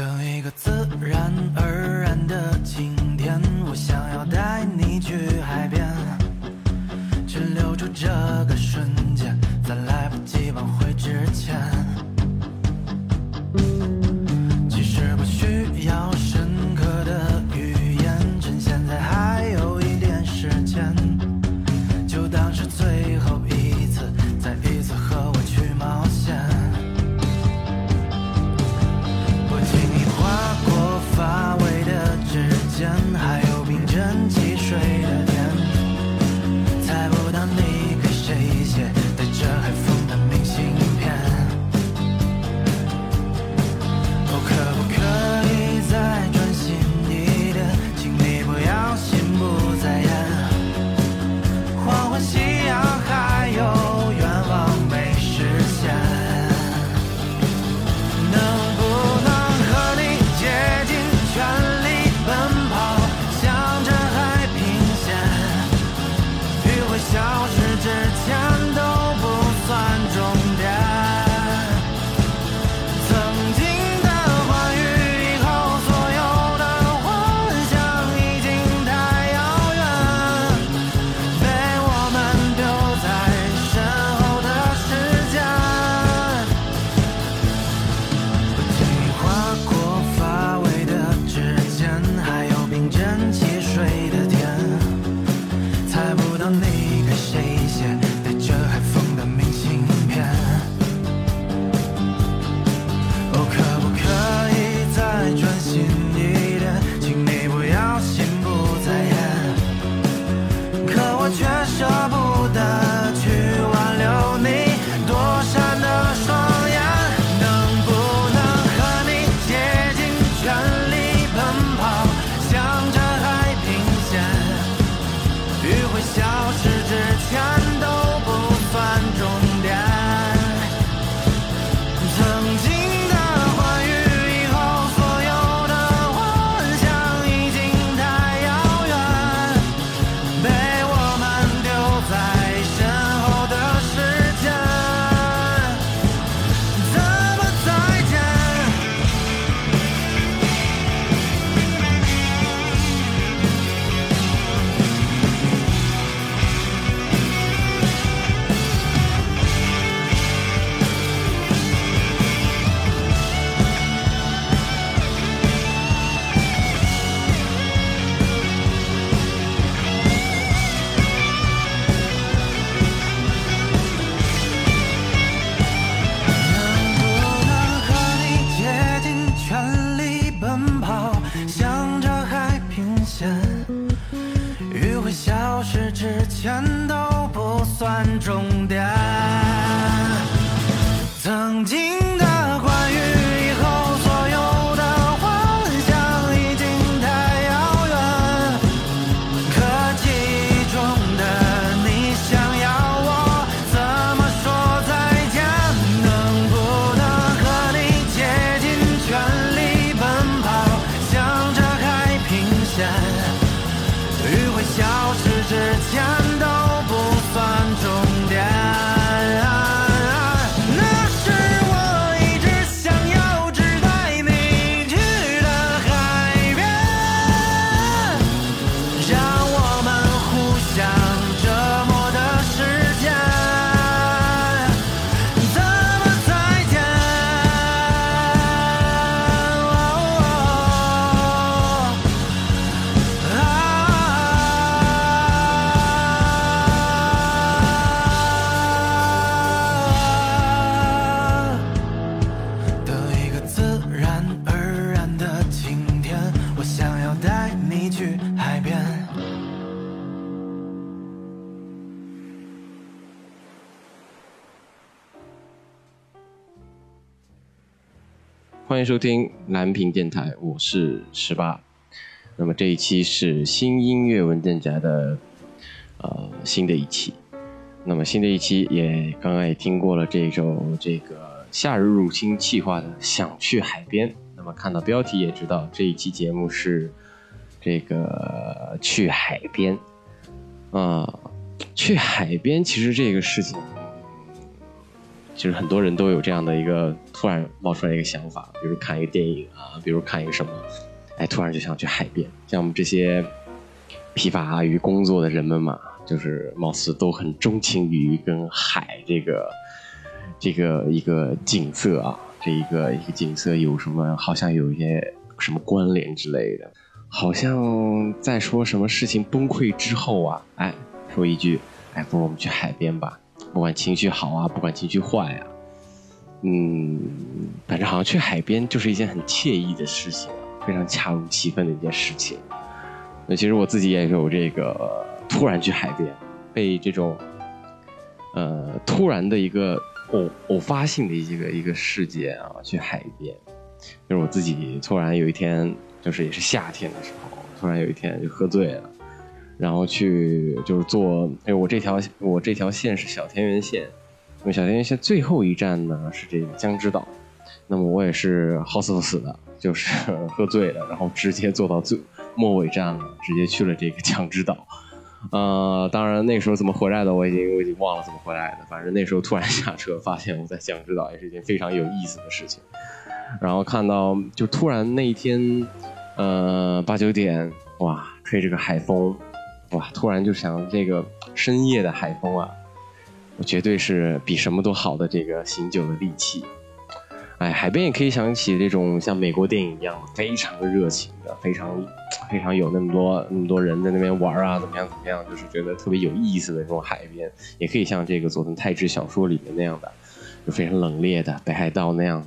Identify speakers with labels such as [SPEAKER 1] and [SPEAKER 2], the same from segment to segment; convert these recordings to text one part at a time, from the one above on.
[SPEAKER 1] 等一个自然而然的晴天我想要带你去海边去留住这个瞬间在来不及挽回之前。欢
[SPEAKER 2] 迎收听南屏电台我是十八。那么这一期是新音乐文件夹的呃新的一期。那么新的一期也刚刚也听过了这一首这个夏日入侵计划的想去海边。那么看到标题也知道这一期节目是这个去海边。啊去海边其实这个事情其实很多人都有这样的一个突然冒出来一个想法，比如看一个电影啊，比如看一个什么，哎，突然就想去海边。像我们这些疲乏于工作的人们嘛，就是貌似都很钟情于跟海这个这个一个景色啊，这一个一个景色有什么，好像有一些什么关联之类的。好像在说什么事情崩溃之后啊，哎，说一句，哎，不如我们去海边吧。不管情绪好啊，不管情绪坏啊，嗯，反正好像去海边就是一件很惬意的事情，非常恰如其分的一件事情。那其实我自己也有这个突然去海边，被这种呃突然的一个偶偶发性的一个一个事件啊，去海边，就是我自己突然有一天。就是也是夏天的时候，突然有一天就喝醉了，然后去就是坐，因为我这条我这条线是小田园线，那么小田园线最后一站呢是这个江之岛，那么我也是好死不死的，就是 喝醉了，然后直接坐到最末尾站了，直接去了这个江之岛，呃，当然那时候怎么回来的我已经我已经忘了怎么回来的，反正那时候突然下车发现我在江之岛也是一件非常有意思的事情。然后看到，就突然那一天，呃，八九点，哇，吹着个海风，哇，突然就想这个深夜的海风啊，我绝对是比什么都好的这个醒酒的利器。哎，海边也可以想起这种像美国电影一样非常热情的，非常非常有那么多那么多人在那边玩啊，怎么样怎么样，就是觉得特别有意思的这种海边，也可以像这个佐藤泰治小说里面那样的，就非常冷冽的北海道那样。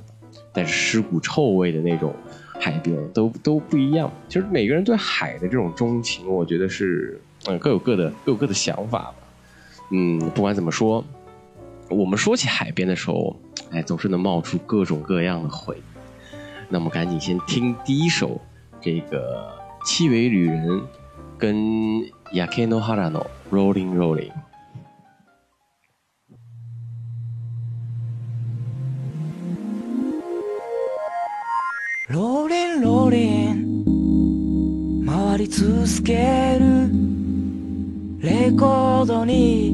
[SPEAKER 2] 带着尸骨臭味的那种海边都都不一样。其实每个人对海的这种钟情，我觉得是嗯各有各的各有各的想法吧。嗯，不管怎么说，我们说起海边的时候，哎，总是能冒出各种各样的回忆。那么赶紧先听第一首这个七尾旅人跟 Yakeno Harano Rolling Rolling。
[SPEAKER 3] ローリンローリン回り続ける レコードに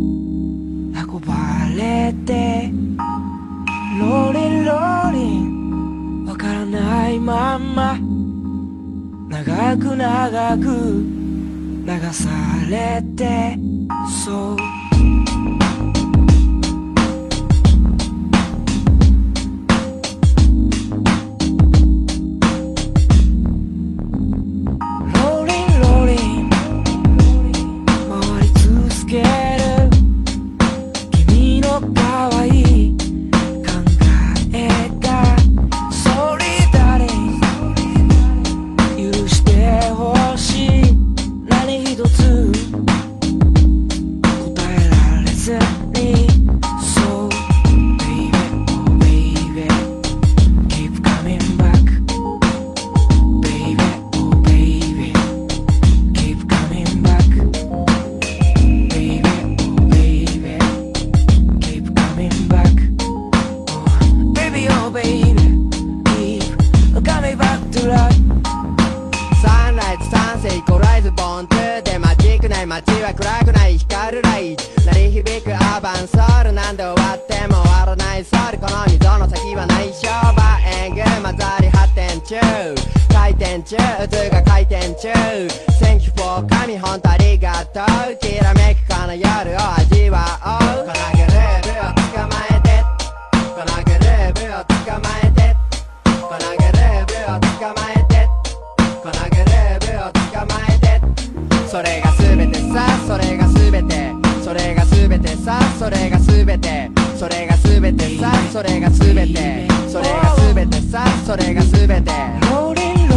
[SPEAKER 3] 運ばれてローリンローリンわからないまんま。長く長く流されてそう。
[SPEAKER 4] それが全て。それが全てさ。それが全て。それが全てさ。それが全て。それが全てさ。それが全て。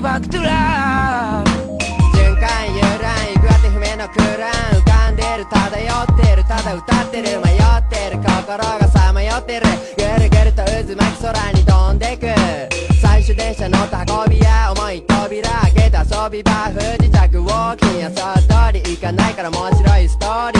[SPEAKER 1] イバックトゥラ
[SPEAKER 3] 循環遊覧行く当て不明の空欄浮かんでる漂ってるただ歌ってる迷ってる心がさまよってるぐるぐると渦巻き空に飛んでく最終電車の運びや重い扉開けた遊び場不時着ウォーキン予想通り行かないから面白いストーリー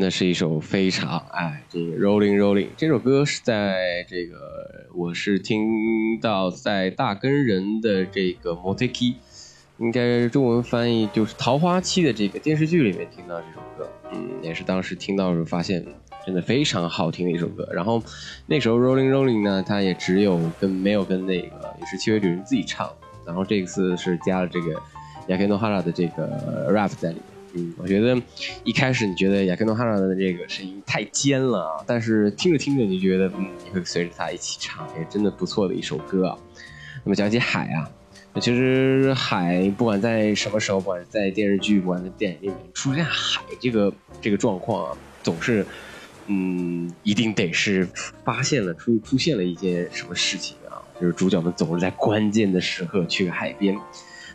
[SPEAKER 2] 的是一首非常哎，这个 Rolling Rolling 这首歌是在这个我是听到在大根人的这个 Moteki，应该中文翻译就是《桃花期》的这个电视剧里面听到这首歌，嗯，也是当时听到的时候发现真的非常好听的一首歌。然后那时候 Rolling Rolling 呢，它也只有跟没有跟那个也是七尾旅人自己唱，然后这次是加了这个 Yakeno Hara 的这个 rap 在里面。嗯，我觉得一开始你觉得雅克诺哈拉的这个声音太尖了啊，但是听着听着你就觉得，嗯，你会随着他一起唱，也真的不错的一首歌啊。那么讲起海啊，那其实海不管在什么时候，不管在电视剧，不管在电影里面出现海这个这个状况啊，总是，嗯，一定得是发现了出出现了一件什么事情啊，就是主角们总是在关键的时刻去海边，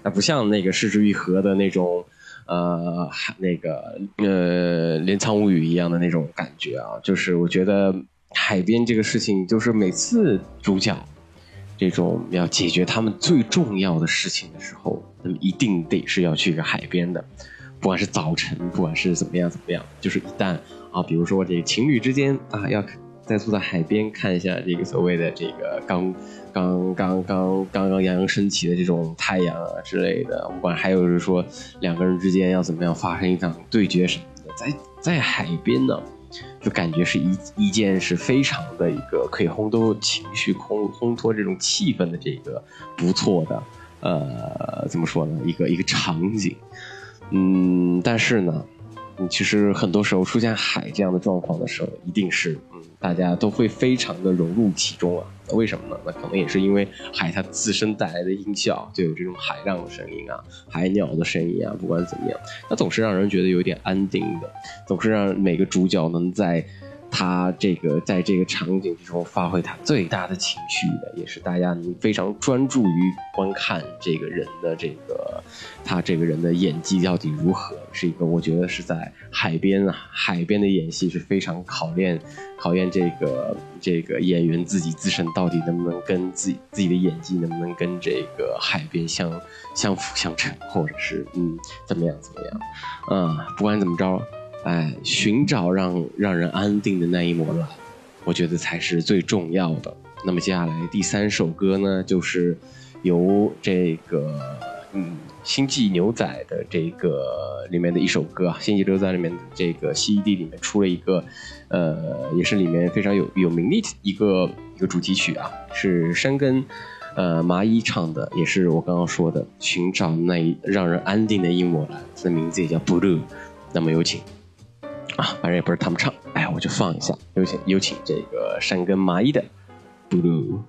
[SPEAKER 2] 那不像那个失之愈合的那种。呃，那个呃，镰仓物语一样的那种感觉啊，就是我觉得海边这个事情，就是每次主角这种要解决他们最重要的事情的时候，那么一定得是要去一个海边的，不管是早晨，不管是怎么样怎么样，就是一旦啊，比如说这情侣之间啊，要再坐在海边看一下这个所谓的这个刚刚刚刚刚刚洋洋升起的这种太阳啊之类的，不管还有就是说两个人之间要怎么样发生一场对决什么的，在在海边呢，就感觉是一一件是非常的一个可以烘托情绪、烘烘托这种气氛的这个不错的呃怎么说呢？一个一个场景，嗯，但是呢。嗯，其实很多时候出现海这样的状况的时候，一定是嗯，大家都会非常的融入其中啊。为什么呢？那可能也是因为海它自身带来的音效，就有这种海浪的声音啊、海鸟的声音啊，不管怎么样，那总是让人觉得有点安定的，总是让每个主角能在他这个在这个场景之中发挥他最大的情绪的，也是大家能非常专注于观看这个人的这个他这个人的演技到底如何，是一个我觉得是在海边啊，海边的演戏是非常考验 考验这个这个演员自己自身到底能不能跟自己自己的演技能不能跟这个海边相相辅相成，或者是嗯怎么样怎么样，嗯，不管怎么着。哎，寻找让让人安定的那一抹蓝，我觉得才是最重要的。那么接下来第三首歌呢，就是由这个嗯，《星际牛仔》的这个里面的一首歌啊，《星际牛仔》里面这个 CD 里面出了一个，呃，也是里面非常有有名的一个一个主题曲啊，是山根呃麻衣唱的，也是我刚刚说的寻找那一让人安定的一抹蓝，它的名字也叫 Blue。那么有请啊，反正也不是他们唱，哎，我就放一下，有请有请这个山根麻衣的
[SPEAKER 4] Blue。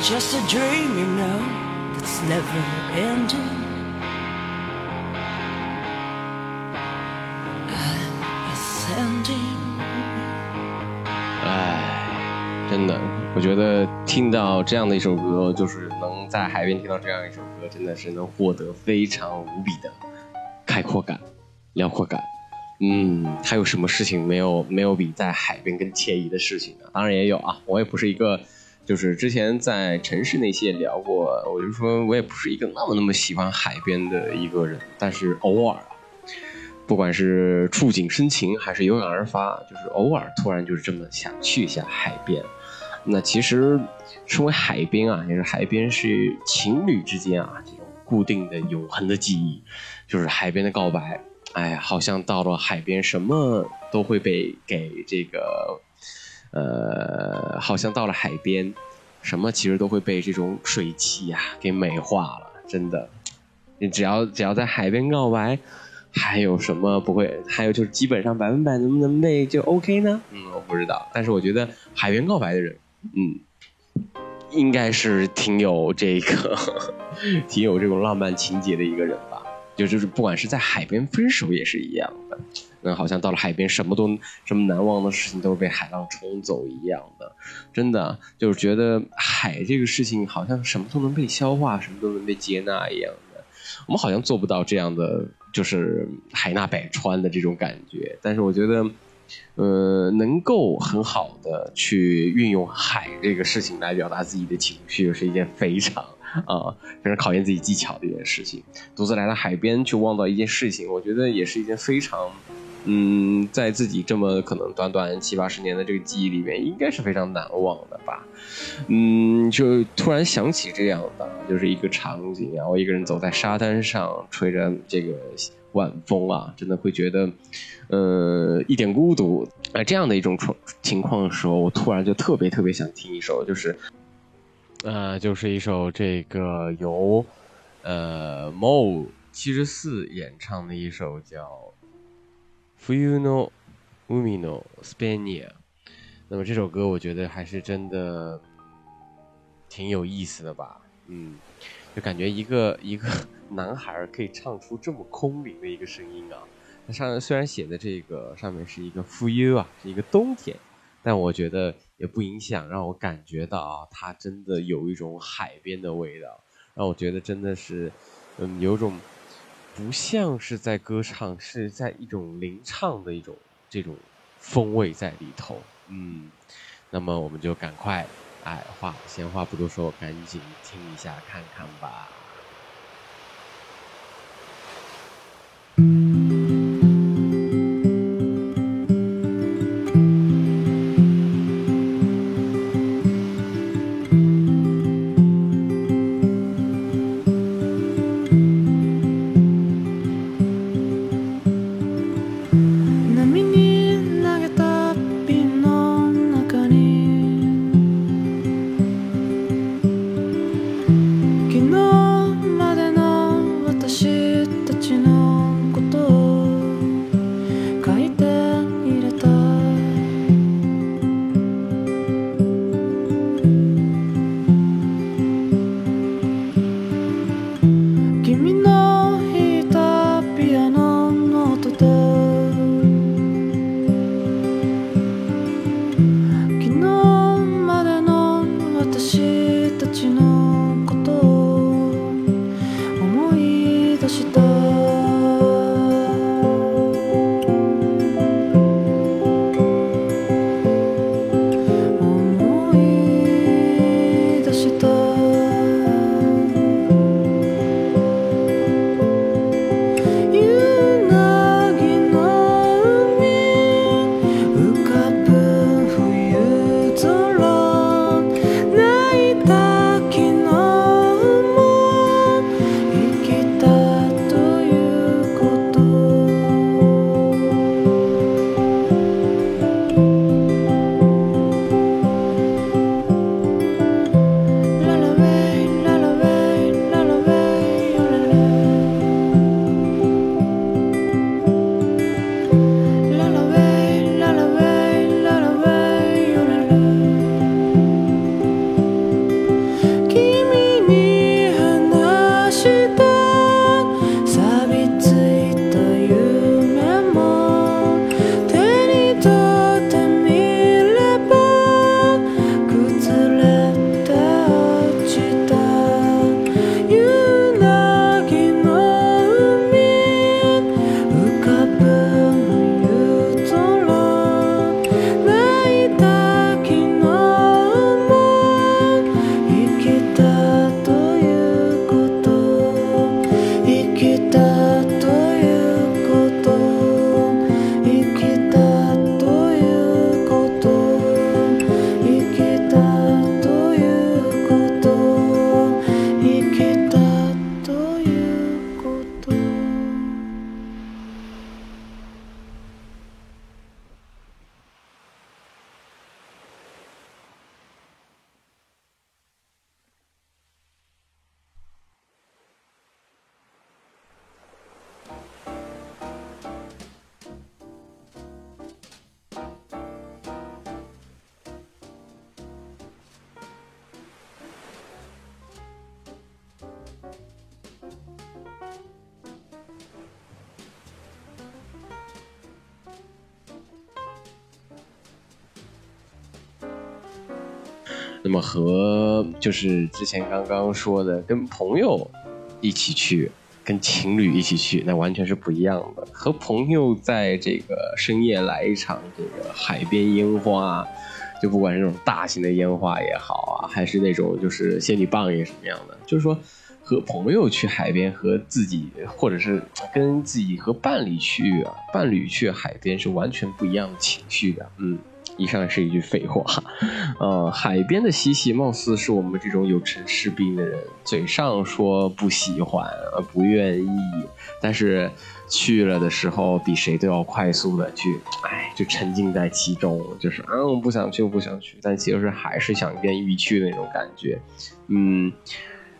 [SPEAKER 4] It just a dream, you know, that's never ending. I'm ascending.
[SPEAKER 2] 唉，真的，我觉得听到这样的一首歌，就是能在海边听到这样一首歌，真的是能获得非常无比的开阔感、辽阔感。嗯，还有什么事情没有没有比在海边更惬意的事情呢？当然也有啊，我也不是一个，就是之前在城市那期也聊过，我就说我也不是一个那么那么喜欢海边的一个人，但是偶尔，不管是触景生情还是有感而发，就是偶尔突然就是这么想去一下海边。那其实身为海边啊，也是海边是情侣之间啊这种固定的永恒的记忆，就是海边的告白。哎呀，好像到了海边，什么都会被给这个，呃，好像到了海边，什么其实都会被这种水汽呀、给美化了。真的，你只要只要在海边告白，还有什么不会？还有就是基本上百分百能不能被就 OK 呢？嗯，我不知道。但是我觉得海边告白的人，嗯，应该是挺有这个，挺有这种浪漫情节的一个人。就就是不管是在海边分手也是一样的，那好像到了海边什么都什么难忘的事情都是被海浪冲走一样的，真的就是觉得海这个事情好像什么都能被消化，什么都能被接纳一样的。我们好像做不到这样的，就是海纳百川的这种感觉。但是我觉得，呃，能够很好的去运用海这个事情来表达自己的情绪，是一件非常。啊，非常考验自己技巧的一件事情。独自来到海边去望到一件事情，我觉得也是一件非常，嗯，在自己这么可能短短七八十年的这个记忆里面，应该是非常难忘的吧。嗯，就突然想起这样的，就是一个场景啊，我一个人走在沙滩上，吹着这个晚风啊，真的会觉得，呃，一点孤独。啊，这样的一种情况的时候，我突然就特别特别想听一首，就是。呃，就是一首这个由呃 Mo 七十四演唱的一首叫《Fuyu no Umi no Spania》。那么这首歌我觉得还是真的挺有意思的吧？嗯，就感觉一个一个 男孩可以唱出这么空灵的一个声音啊。它上虽然写的这个上面是一个 Fuyu 啊，是一个冬天，但我觉得。也不影响让我感觉到啊，它真的有一种海边的味道，让我觉得真的是，嗯，有种不像是在歌唱，是在一种吟唱的一种这种风味在里头，嗯，那么我们就赶快，哎，话闲话不多说，赶紧听一下看看吧。那么和就是之前刚刚说的，跟朋友一起去，跟情侣一起去，那完全是不一样的。和朋友在这个深夜来一场这个海边烟花，就不管是那种大型的烟花也好啊，还是那种就是仙女棒也什么样的，就是说和朋友去海边，和自己或者是跟自己和伴侣去啊，伴侣去海边是完全不一样的情绪的。嗯，以上是一句废话。呃，海边的嬉戏，貌似是我们这种有城市病的人嘴上说不喜欢、呃不愿意，但是去了的时候，比谁都要快速的去，哎，就沉浸在其中，就是嗯，不想去，不想去，但其实还是想愿意去的那种感觉。嗯，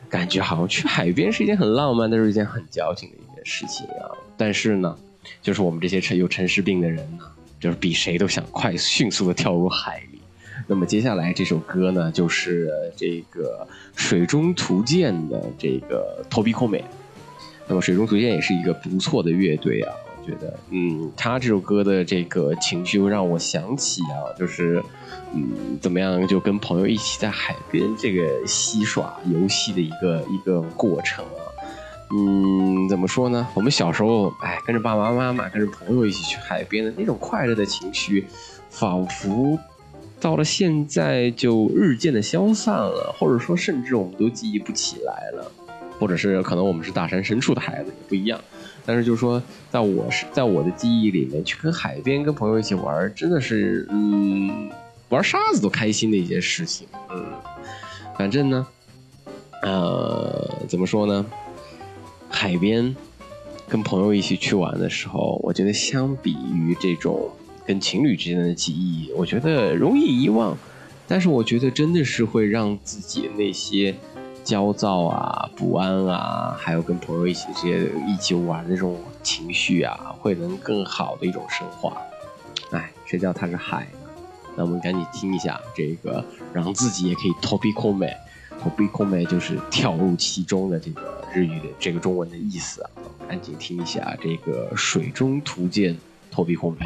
[SPEAKER 2] 感觉好像去海边是一件很浪漫，但是一件很矫情的一件事情啊。但是呢，就是我们这些城有城市病的人呢，就是比谁都想快迅速的跳入海里。那么接下来这首歌呢，就是这个水中图鉴的这个 Tobi Kome。那么水中图鉴也是一个不错的乐队啊，我觉得，嗯，他这首歌的这个情绪让我想起啊，就是，嗯，怎么样，就跟朋友一起在海边这个戏耍游戏的一个一个过程啊。嗯，怎么说呢？我们小时候，哎，跟着爸爸妈妈，跟着朋友一起去海边的那种快乐的情绪，仿佛到了现在就日渐的消散了，或者说甚至我们都记忆不起来了，或者是可能我们是大山深处的孩子也不一样。但是就是说，在我是在我的记忆里面，去跟海边跟朋友一起玩，真的是嗯，玩沙子都开心的一件事情。嗯，反正呢，呃，怎么说呢？海边跟朋友一起去玩的时候，我觉得相比于这种跟情侣之间的记忆，我觉得容易遗忘。但是我觉得真的是会让自己那些焦躁啊、不安啊，还有跟朋友一起这些一起玩的这种情绪啊，会能更好的一种升华。哎，谁叫它是海呢？那我们赶紧听一下这个，让自己也可以 topic 美投币空妹就是跳入其中的这个日语的这个中文的意思啊。赶紧听一下这个《水中图鉴》投币空妹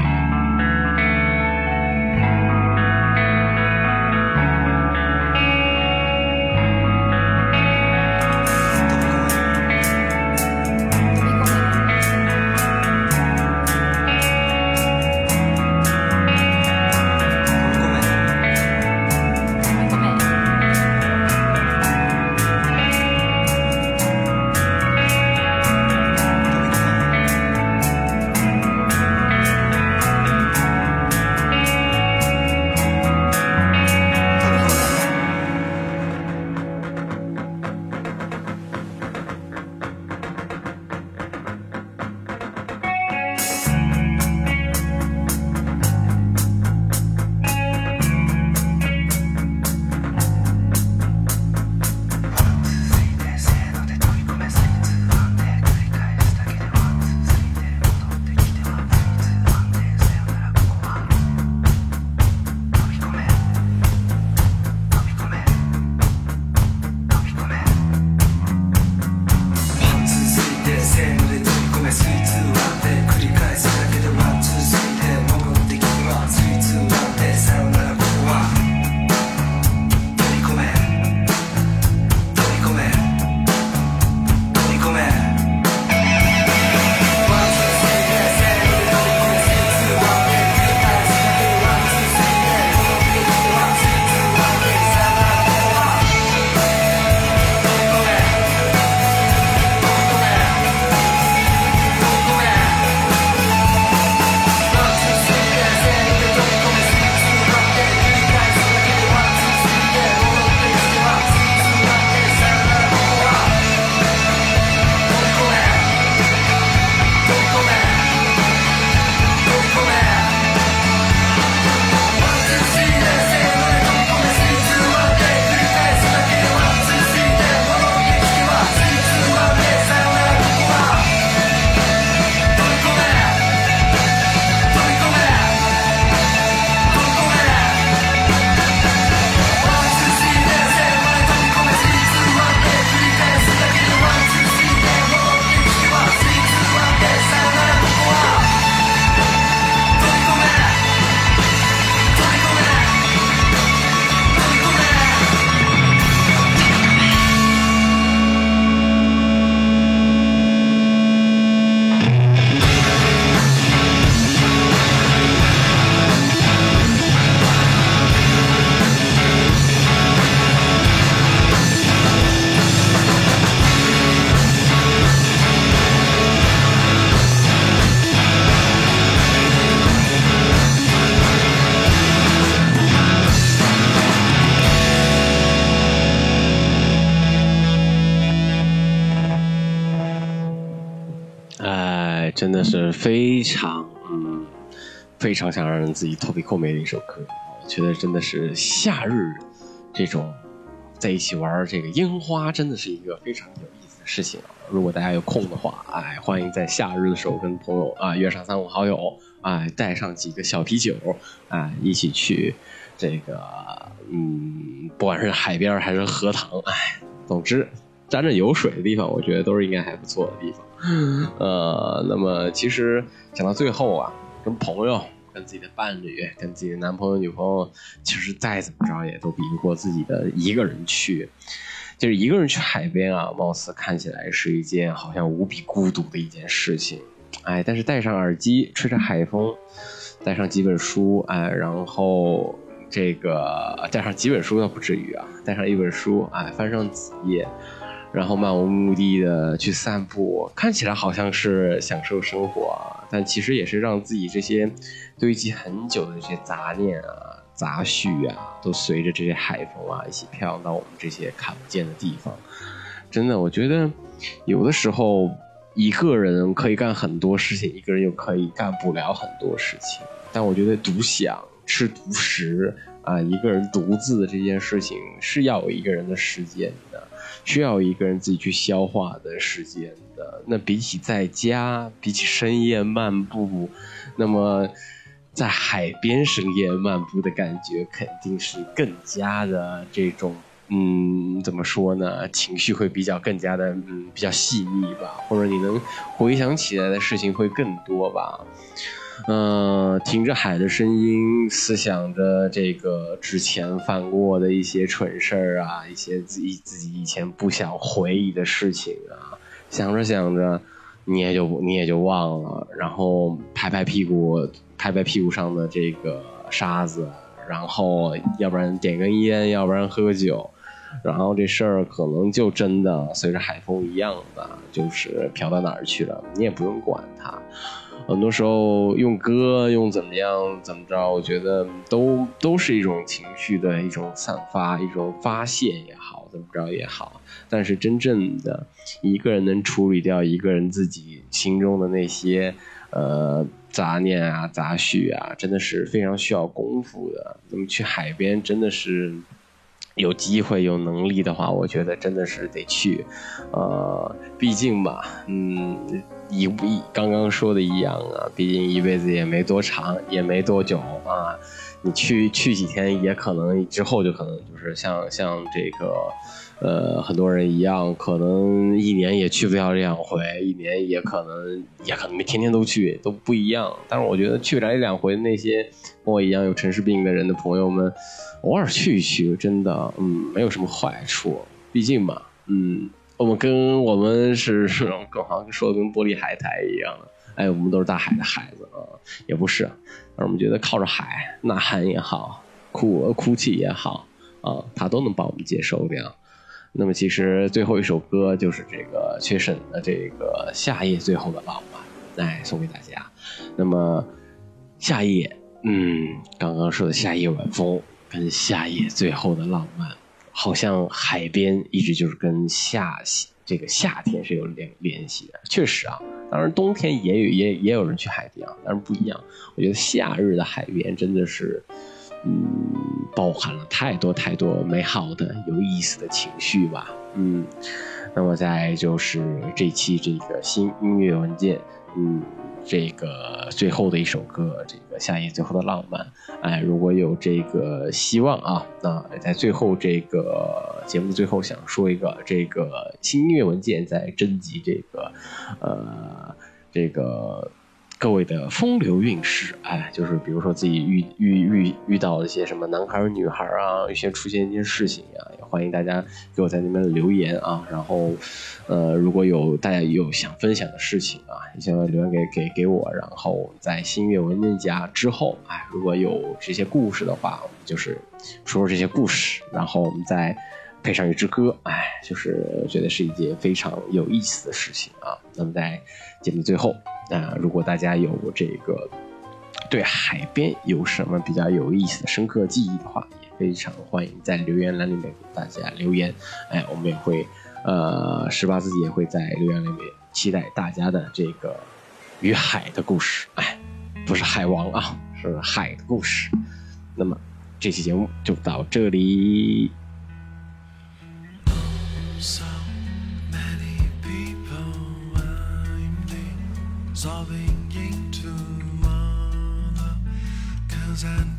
[SPEAKER 2] 非常嗯，非常想让人自己脱皮扣眉的一首歌。我觉得真的是夏日这种在一起玩这个樱花，真的是一个非常有意思的事情。如果大家有空的话，哎，欢迎在夏日的时候跟朋友啊约上三五好友，哎，带上几个小啤酒，哎，一起去这个嗯，不管是海边还是荷塘，哎，总之沾着有水的地方，我觉得都是应该还不错的地方。呃，那么其实讲到最后啊，跟朋友、跟自己的伴侣、跟自己的男朋友、女朋友，其实再怎么着也都比不过自己的一个人去。就是一个人去海边啊，貌似看起来是一件好像无比孤独的一件事情。哎，但是戴上耳机，吹着海风，带上几本书，哎，然后这个带上几本书倒不至于啊，带上一本书，哎，翻上几页。然后漫无目的的去散步，看起来好像是享受生活，但其实也是让自己这些堆积很久的这些杂念啊、杂绪啊，都随着这些海风啊一起飘扬到我们这些看不见的地方。真的，我觉得有的时候一个人可以干很多事情，一个人又可以干不了很多事情。但我觉得独享、吃独食啊，一个人独自的这件事情是要有一个人的时间的。需要一个人自己去消化的时间的。那比起在家，比起深夜漫步，那么在海边深夜漫步的感觉，肯定是更加的这种，嗯，怎么说呢？情绪会比较更加的，嗯，比较细腻吧，或者你能回想起来的事情会更多吧。嗯，听着海的声音，思想着这个之前犯过的一些蠢事儿啊，一些自己自己以前不想回忆的事情啊，想着想着，你也就你也就忘了，然后拍拍屁股，拍拍屁股上的这个沙子，然后要不然点根烟，要不然喝个酒，然后这事儿可能就真的随着海风一样的，就是飘到哪儿去了，你也不用管它。很多时候用歌用怎么样怎么着，我觉得都都是一种情绪的一种散发，一种发泄也好，怎么着也好。但是真正的一个人能处理掉一个人自己心中的那些呃杂念啊、杂绪啊，真的是非常需要功夫的。那么去海边真的是有机会有能力的话，我觉得真的是得去。呃，毕竟吧，嗯。一一刚刚说的一样啊，毕竟一辈子也没多长，也没多久啊。你去去几天，也可能之后就可能就是像像这个，呃，很多人一样，可能一年也去不了两回，一年也可能也可能没天天都去，都不一样。但是我觉得去不了一两回，那些跟我一样有城市病的人的朋友们，偶尔去一去，真的，嗯，没有什么坏处。毕竟嘛，嗯。我们跟我们是更好像说的跟玻璃海苔一样，哎，我们都是大海的孩子啊，也不是，而我们觉得靠着海呐喊也好，哭哭泣也好啊，他都能帮我们接受掉。那么其实最后一首歌就是这个缺省的这个夏夜最后的浪漫，来送给大家。那么夏夜，嗯，刚刚说的夏夜晚风跟夏夜最后的浪漫。好像海边一直就是跟夏这个夏天是有联联系的，确实啊。当然冬天也有也也有人去海边啊，但是不一样。我觉得夏日的海边真的是，嗯，包含了太多太多美好的、有意思的情绪吧。嗯，那么再就是这期这个新音乐文件，嗯。这个最后的一首歌，这个夏夜最后的浪漫，哎，如果有这个希望啊，那在最后这个节目最后，想说一个，这个新音乐文件在征集这个，呃，这个。各位的风流韵事，哎，就是比如说自己遇遇遇遇到一些什么男孩儿、女孩儿啊，一些出现一件事情啊，也欢迎大家给我在那边留言啊。然后，呃，如果有大家有想分享的事情啊，也请留言给给给我。然后在新月文件夹之后，哎，如果有这些故事的话，我们就是说说这些故事，然后我们再配上一支歌，哎，就是觉得是一件非常有意思的事情啊。那么在节目最后。那如果大家有这个对海边有什么比较有意思的深刻记忆的话，也非常欢迎在留言栏里面给大家留言。哎，我们也会，呃，十八自己也会在留言里面期待大家的这个与海的故事。哎，不是海王啊，是海的故事。那么这期节目就到这里。
[SPEAKER 1] and